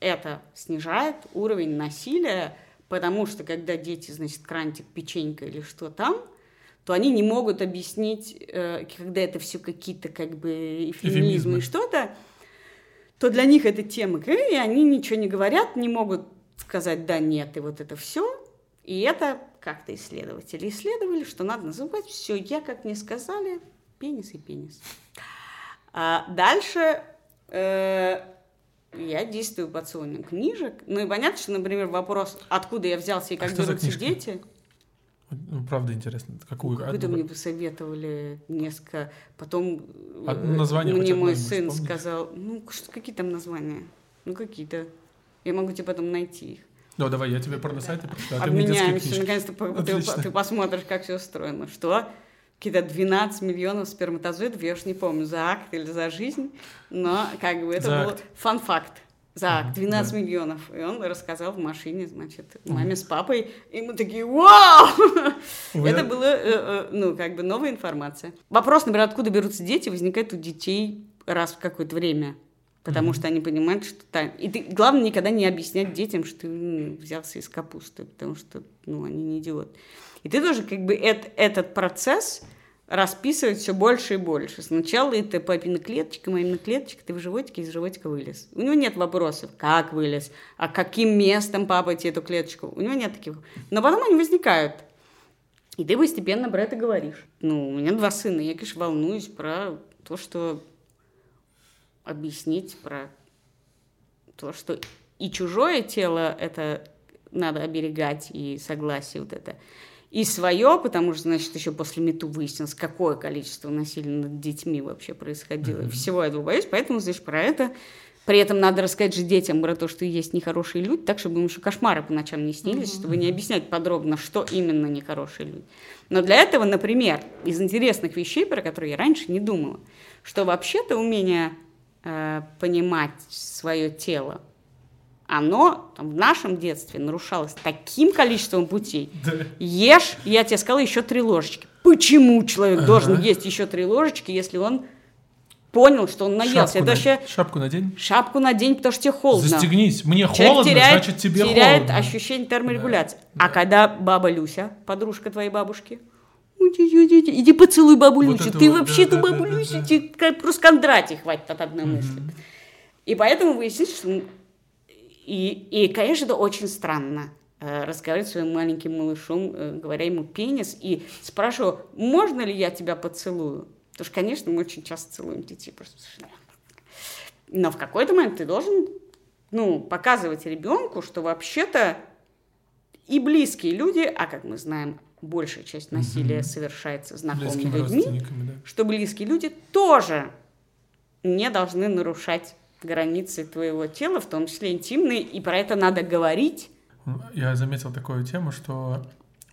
это снижает уровень насилия, потому что когда дети, значит, крантик, печенька или что там, то они не могут объяснить, э, когда это все какие-то как бы Эфемизмы. и что-то, то для них это тема, и они ничего не говорят, не могут сказать да, нет, и вот это все. И это как-то исследователи исследовали, что надо называть все, я, как мне сказали, пенис и пенис. А дальше э, я действую под сонием книжек. Ну и понятно, что, например, вопрос, откуда я взялся и А как за берутся дети, Ну, правда интересно. Какую? какую-то одну? мне посоветовали несколько. Потом э, Одно название хоть мне мой сын вспомнить? сказал, ну какие там названия? Ну какие-то. Я могу тебе потом найти их. Ну, давай, я тебе порносайты прочитаю, а ты мне Обменяемся, наконец-то ты, ты посмотришь, как все устроено. Что? Какие-то 12 миллионов сперматозоидов, я уж не помню, за акт или за жизнь, но как бы это За был акт. фан-факт. За акт, Мгм, 12 да. миллионов. И он рассказал в машине, значит, маме с папой, и мы такие, вау! Вы- Это было, э, э, ну, как бы новая информация. Вопрос, например, откуда берутся дети, возникает у детей раз в какое-то время. Потому Мгм. что они понимают, что... та- И ты, главное, никогда не объяснять детям, что ты м, взялся из капусты, потому что, ну, они не идиоты. И ты тоже как бы эт- этот процесс расписывать все больше и больше. Сначала это папина клеточка, мамина клеточка, ты в животике, из животика вылез. У него нет вопросов, как вылез, а каким местом папа тебе эту клеточку. У него нет таких. Но потом они возникают. И ты постепенно про это говоришь. Ну, у меня два сына, я, конечно, волнуюсь про то, что объяснить, про то, что и чужое тело это надо оберегать, и согласие вот это, и свое, потому что, значит, еще после мету выяснилось, какое количество насилия над детьми вообще происходило. И Всего этого боюсь, поэтому, значит, про это при этом надо рассказать же детям про то, что есть нехорошие люди, так, чтобы им еще кошмары по ночам не снились, чтобы не объяснять подробно, что именно нехорошие люди. Но для этого, например, из интересных вещей, про которые я раньше не думала, что вообще-то умение э, понимать свое тело, оно там, в нашем детстве нарушалось таким количеством путей. Да. Ешь, я тебе сказала, еще три ложечки. Почему человек Ага. должен есть еще три ложечки, если он понял, что он наелся? Шапку, Это вообще шапку надень. шапку надень, потому что тебе холодно. Застегнись. Мне Человек холодно, теряет, значит тебе теряет холодно. ощущение терморегуляции. Да, А когда баба Люся, подружка твоей бабушки, иди, поцелуй бабу Вот Ты вот, вообще да, ту да, бабу да, да, просто Кондратий хватит от одной мысли. И поэтому выяснилось, что... И, и, конечно, это очень странно э, разговаривать с своим маленьким малышом, э, говоря ему пенис, и спрашиваю, можно ли я тебя поцелую? Потому что, конечно, мы очень часто целуем детей. Просто... Но в какой-то момент ты должен ну, показывать ребенку, что вообще-то и близкие люди, а как мы знаем, большая часть насилия Мгм. совершается знакомыми людьми, да. что близкие люди тоже не должны нарушать границы твоего тела, в том числе интимные, и про это надо говорить. Я заметил такую тему, что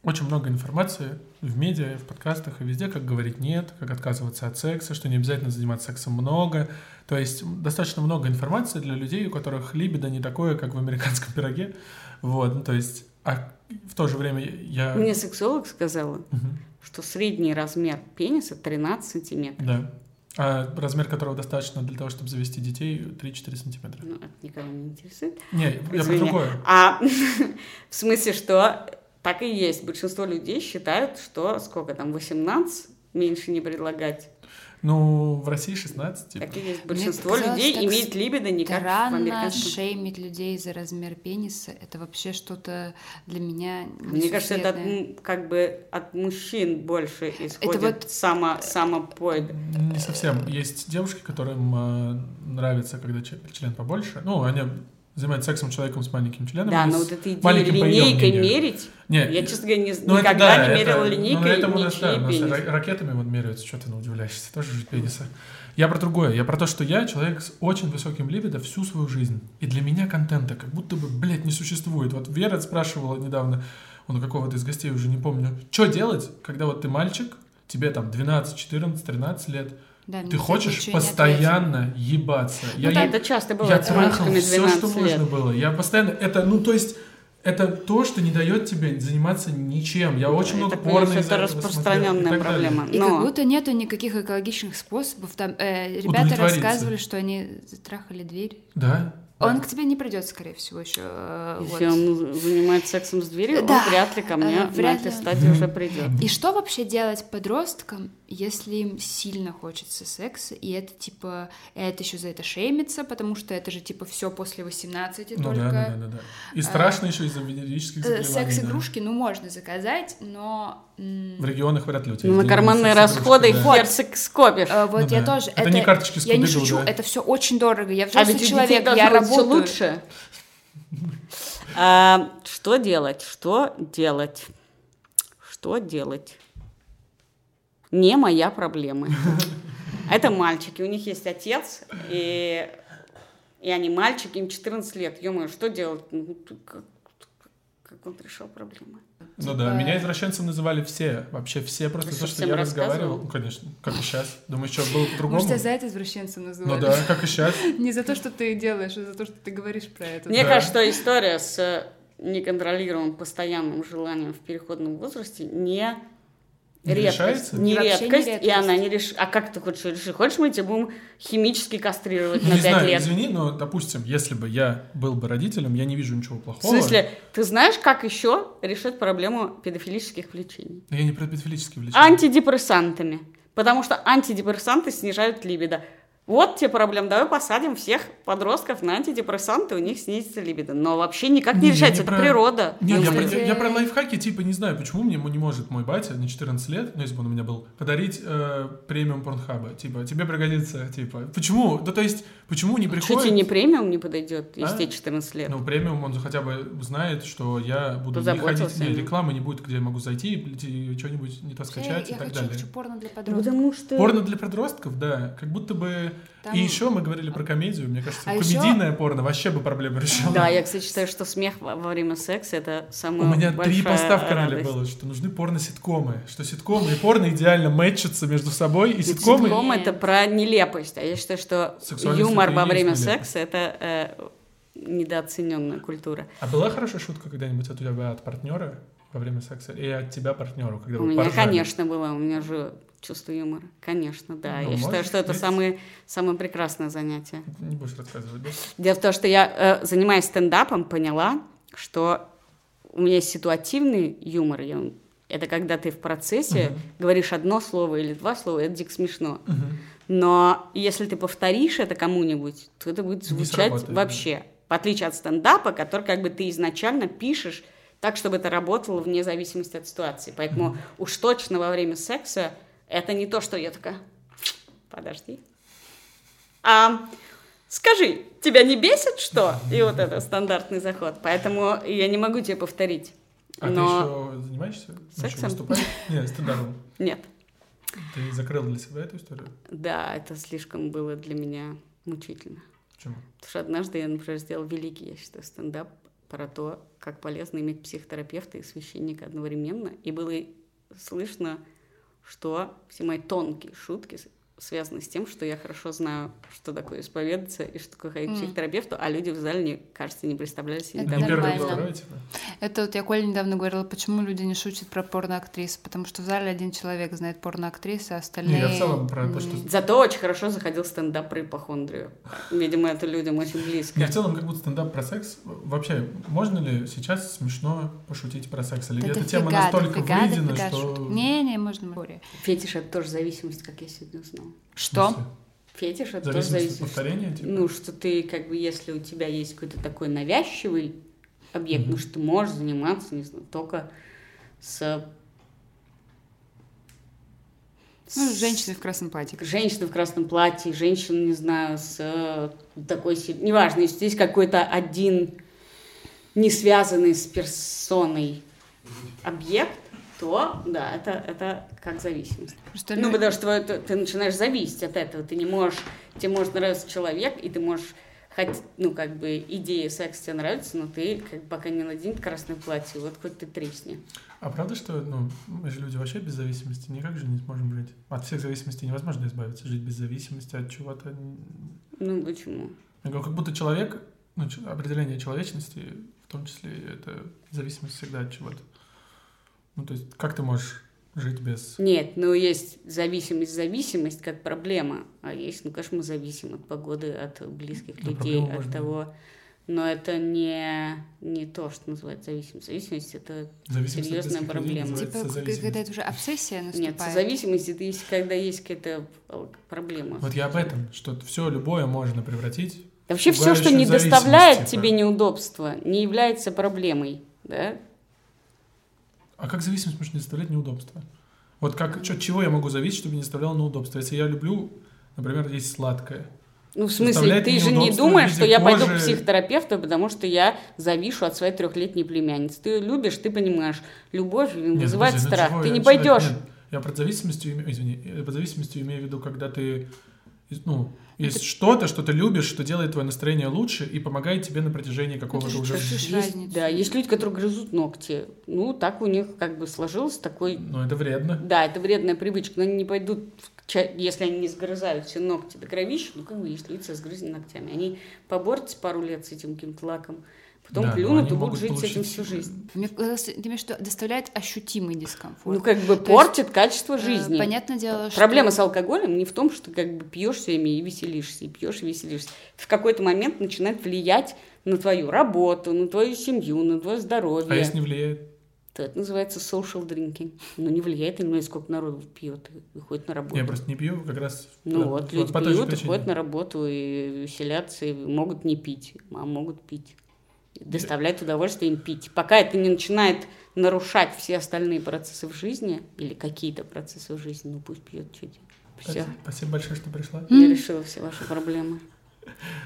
очень много информации в медиа, в подкастах и везде, как говорить нет, как отказываться от секса, что не обязательно заниматься сексом много. То есть достаточно много информации для людей, у которых либидо не такое, как в американском пироге. Вот, ну, то есть, а в то же время я... Мне сексолог сказала, Мгм. что средний размер пениса 13 сантиметров. Да. А размер которого достаточно для того, чтобы завести детей 3-4 сантиметра. Ну, это никого не интересует. Не, я про другое. А в смысле, что так и есть. Большинство людей считают, что сколько там, 18 меньше не предлагать. Ну, в России 16, типа. Так и есть. Мне Большинство показалось, людей так имеет либидо не как в Странно американском. шеймить людей за размер пениса. Это вообще что-то для меня Мне кажется, это от, как бы от мужчин больше исходит вот- само, самопоид. Не совсем. Есть девушки, которым э, нравится, когда член побольше. Ну, они занимаются сексом человеком с маленьким членом. Да, но с вот эта идея линейкой мерить, Не, я, честно говоря, не, ну, это никогда да, не это- мерила ну, линейкой этому у нас, да, у нас ракетами вот меряются, что ты ну, удивляешься, тоже же пениса. Я про другое, я про то, что я человек с очень высоким либидо всю свою жизнь. И для меня контента как будто бы, блядь, не существует. Вот Вера спрашивала недавно, он у какого-то из гостей уже не помню, что делать, когда вот ты мальчик, тебе там 12, 14, 13 лет, Да, ты за хочешь постоянно ебаться. Ну, да, это часто я бывает с трахал все, что 12 лет. можно было. Я постоянно... Это, ну, то есть... Это то, что не дает тебе заниматься ничем. Я очень много Это, конечно, порно из-за это распространенная и проблема. И Но- как будто нету никаких экологичных способов. Там э, ребята рассказывали, что они затрахали дверь. Да. Он к тебе не придет, скорее всего, еще. э, Если вот. он занимается сексом с дверью, Да, он вряд ли ко мне э, на вряд этой ли. стадии уже придет. И что вообще делать подросткам, если им сильно хочется секса, и это типа, это еще за это шеймится, потому что это же типа все после 18 Ну только. да, да, да, да, да. И страшно еще из-за венерических Э, заболеваний. Секс-игрушки, ну, можно заказать, но... В регионах вряд ли у тебя на карманные расходы да. хер скопишь. э, вот Ну я да. тоже. Это не карточки с Я не шучу, да? это все очень дорого. Я А взрослый ведь у детей человек, я работаю. лучше. А, что делать? Что делать? Что делать? Не моя проблема. Это мальчики, у них есть отец, и, и они мальчики, им 14 лет. ё что делать? Ну, как он решил проблемы? Ну да, Типа- меня извращенцем называли все, вообще все, просто то, что, я разговаривал. Ну, конечно, как и сейчас. Думаю, что было по-другому. Может, тебя за это извращенцем Ну называют? да, как и сейчас. Не за то, что ты делаешь, а за то, что ты говоришь про это. Мне Да. кажется, что история с неконтролируемым постоянным желанием в переходном возрасте Не редкость. решается? Не Вообще не редкость, и редкость. она не решит. А как ты хочешь решить? Хочешь, мы тебя будем химически кастрировать на Не 5 знаю, лет? извини, но, допустим, если бы я был бы родителем, я не вижу ничего В плохого. смысле, ты знаешь, как еще решить проблему педофилических влечений? Но Я не про педофилические влечения. Антидепрессантами. Потому что антидепрессанты снижают либидо. Вот тебе проблема. Давай посадим всех подростков на антидепрессанты, у них снизится либидо. Но вообще никак не, Не, я решается. не Это про- природа. Нет, Ну, я, я- я про лайфхаки, типа, не знаю, почему мне не может мой батя, не 14 лет, ну, если бы он у меня был, подарить э, премиум порнхаба. Типа, тебе пригодится, типа. Почему? Да, то есть, почему не Что приходит... тебе не премиум не подойдет, если А? тебе 14 лет? Ну, премиум, он хотя бы знает, что я буду не ходить, не, рекламы не будет, где я могу зайти и что-нибудь не то Я, скачать я и так хочу, далее. хочу порно для подростков. Потому что... Порно для подростков, да, как будто бы... Там- И еще мы говорили про комедию, мне кажется, А еще- комедийное порно вообще бы проблему решило. Да, я, кстати, считаю, что смех во, во время секса это У самая меня три поста в канале радость. было, что нужны порно-ситкомы, что ситкомы и порно идеально мэтчатся между собой, и ситкомы... Ситком это про нелепость, а я считаю, что юмор во время секса это э, недооцененная культура. А была хорошая шутка когда-нибудь от тебя от партнера во время секса и от тебя партнеру, когда У вы меня, поржали? конечно, была. У меня же чувство юмора. Конечно, да. Ну, я считаю, что это самое, самое прекрасное занятие. Не будешь рассказывать, да? Дело в том, что я, э, занимаясь стендапом, поняла, что у меня есть ситуативный юмор. Я- это когда ты в процессе Мгм. говоришь одно слово или два слова, это дико смешно. Мгм. Но если ты повторишь это кому-нибудь, то это будет звучать да. вообще. В отличие от стендапа, который как бы ты изначально пишешь так, чтобы это работало вне зависимости от ситуации. Поэтому уж точно во время секса это не то, что я такая, подожди. А, скажи, тебя не бесит что? И вот это стандартный заход. Поэтому я не могу тебе повторить. А Но ты еще занимаешься? Еще Сексом? выступаешь? Нет, стендапом. нет. Ты закрыл для себя эту историю? Да, это слишком было для меня мучительно. Почему? Потому что однажды я, например, сделал великий, я считаю, стендап про то, как полезно иметь психотерапевта и священника одновременно. И было слышно, что все мои тонкие шутки с- связаны с тем, что я хорошо знаю, что такое исповедаться и что такое ходить к психотерапевту, а люди в зале, не, кажется, не представляли себе Это нормально. Это вот я Коле недавно говорила, почему люди не шутят про порноактрис, потому что в зале один человек знает порноактрис, а остальные... Не, я в целом про то, что- Зато очень хорошо заходил стендап про ипохондрию. Видимо, это людям очень близко. Не, в целом, как будто стендап про секс. Вообще, можно ли сейчас смешно пошутить про секс? Или Да эта тема настолько выедена, дофига что... шуток. Не, не, можно. Фетиш — это тоже зависимость, как я сегодня узнала. Что? Фетиш — это тоже зависимость. повторения, типа? Ну, что ты, как бы, если у тебя есть какой-то такой навязчивый объект, Мгм. ну, что ты можешь заниматься, не знаю, только с... Ну, с- женщины в красном платье. Женщина в красном платье, женщина, не знаю, с э, такой... Неважно, если есть какой-то один не связанный с персоной объект, то, да, это, это как зависимость. Просто Ну, потому что ты, ты начинаешь зависеть от этого. Ты не можешь, тебе может нравиться человек, и ты можешь хоть, ну, как бы, идея секса тебе нравится, но ты, как пока не наденет красное платье, вот хоть ты тресни. А правда, что ну, мы же люди вообще без зависимости никак же не сможем жить? От всех зависимостей невозможно избавиться. Жить без зависимости от чего-то. Ну, почему? Я говорю, Как будто человек, ну, определение человечности, в том числе, это зависимость всегда от чего-то. Ну, то есть, как ты можешь жить без... Нет, ну, есть зависимость, зависимость как проблема, а есть, ну, конечно, мы зависим от погоды, от близких людей, от можно- того... Но это не, не то, что называется зависимость. Зависимость — это Зависимость Серьезная проблема. Типа, когда это уже обсессия наступает. Нет, зависимость это есть, когда есть какая-то э, проблема. Вот я об этом, что все любое можно превратить. Да Вообще все, что не доставляет типа. тебе неудобства, не является проблемой, да? А как зависимость может не доставлять неудобства? Вот как, от чего я могу зависеть, чтобы не доставляло неудобства? Если я люблю, например, есть сладкое. Ну, в смысле, ты же не думаешь, что я пойду к психотерапевту, потому что я завишу от своей трехлетней племянницы. Ты любишь, ты понимаешь, любовь Нет, вызывает подожди, ну страх. ты не человек- пойдешь. нет, Я под зависимостью, извини, я под зависимостью имею в виду, когда ты, ну, есть что-то, что ты любишь, что делает твое настроение лучше и помогает тебе на протяжении какого-то же уже... Есть, да, есть люди, которые грызут ногти. Ну, так у них как бы сложился такой Ну, это вредно. Да, это вредная привычка, но они не пойдут, в ча- если они не сгрызают все ногти до кровища, ну, как бы есть лица с грызенными ногтями. Они поборются пару лет с этим каким-то лаком, потом Да, но плюнут и будут жить с этим всю жизнь. Мне казалось, ты имеешь в виду, доставляет ощутимый дискомфорт. Ну, как бы То портит качество Э, жизни. Понятное дело, что... Проблема с алкоголем не в том, что как бы пьешь все время и веселишься, и пьешь и веселишься. В какой-то момент начинает влиять на твою работу, на твою семью, на твое здоровье. А если не влияет? То это называется social drinking. Ну, не влияет, ну, и сколько народу пьет и ходит на работу. Я просто не пью, как раз... Ну да, вот, люди по пьют и ходят на работу, и веселятся, и могут не пить, а могут пить. Доставляет удовольствие им пить. Пока это не начинает нарушать все остальные процессы в жизни, или какие-то процессы в жизни, ну пусть пьет чуть. Все. Спасибо, спасибо большое, что пришла. Я решила все ваши проблемы.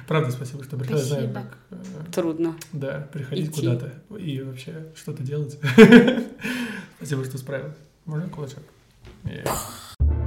Правда, спасибо, что пришла. Я знаю, Спасибо. как... э, Трудно. Да, приходить Идти. куда-то и вообще что-то делать. Спасибо, что справилась. Можно кулачок? Yeah.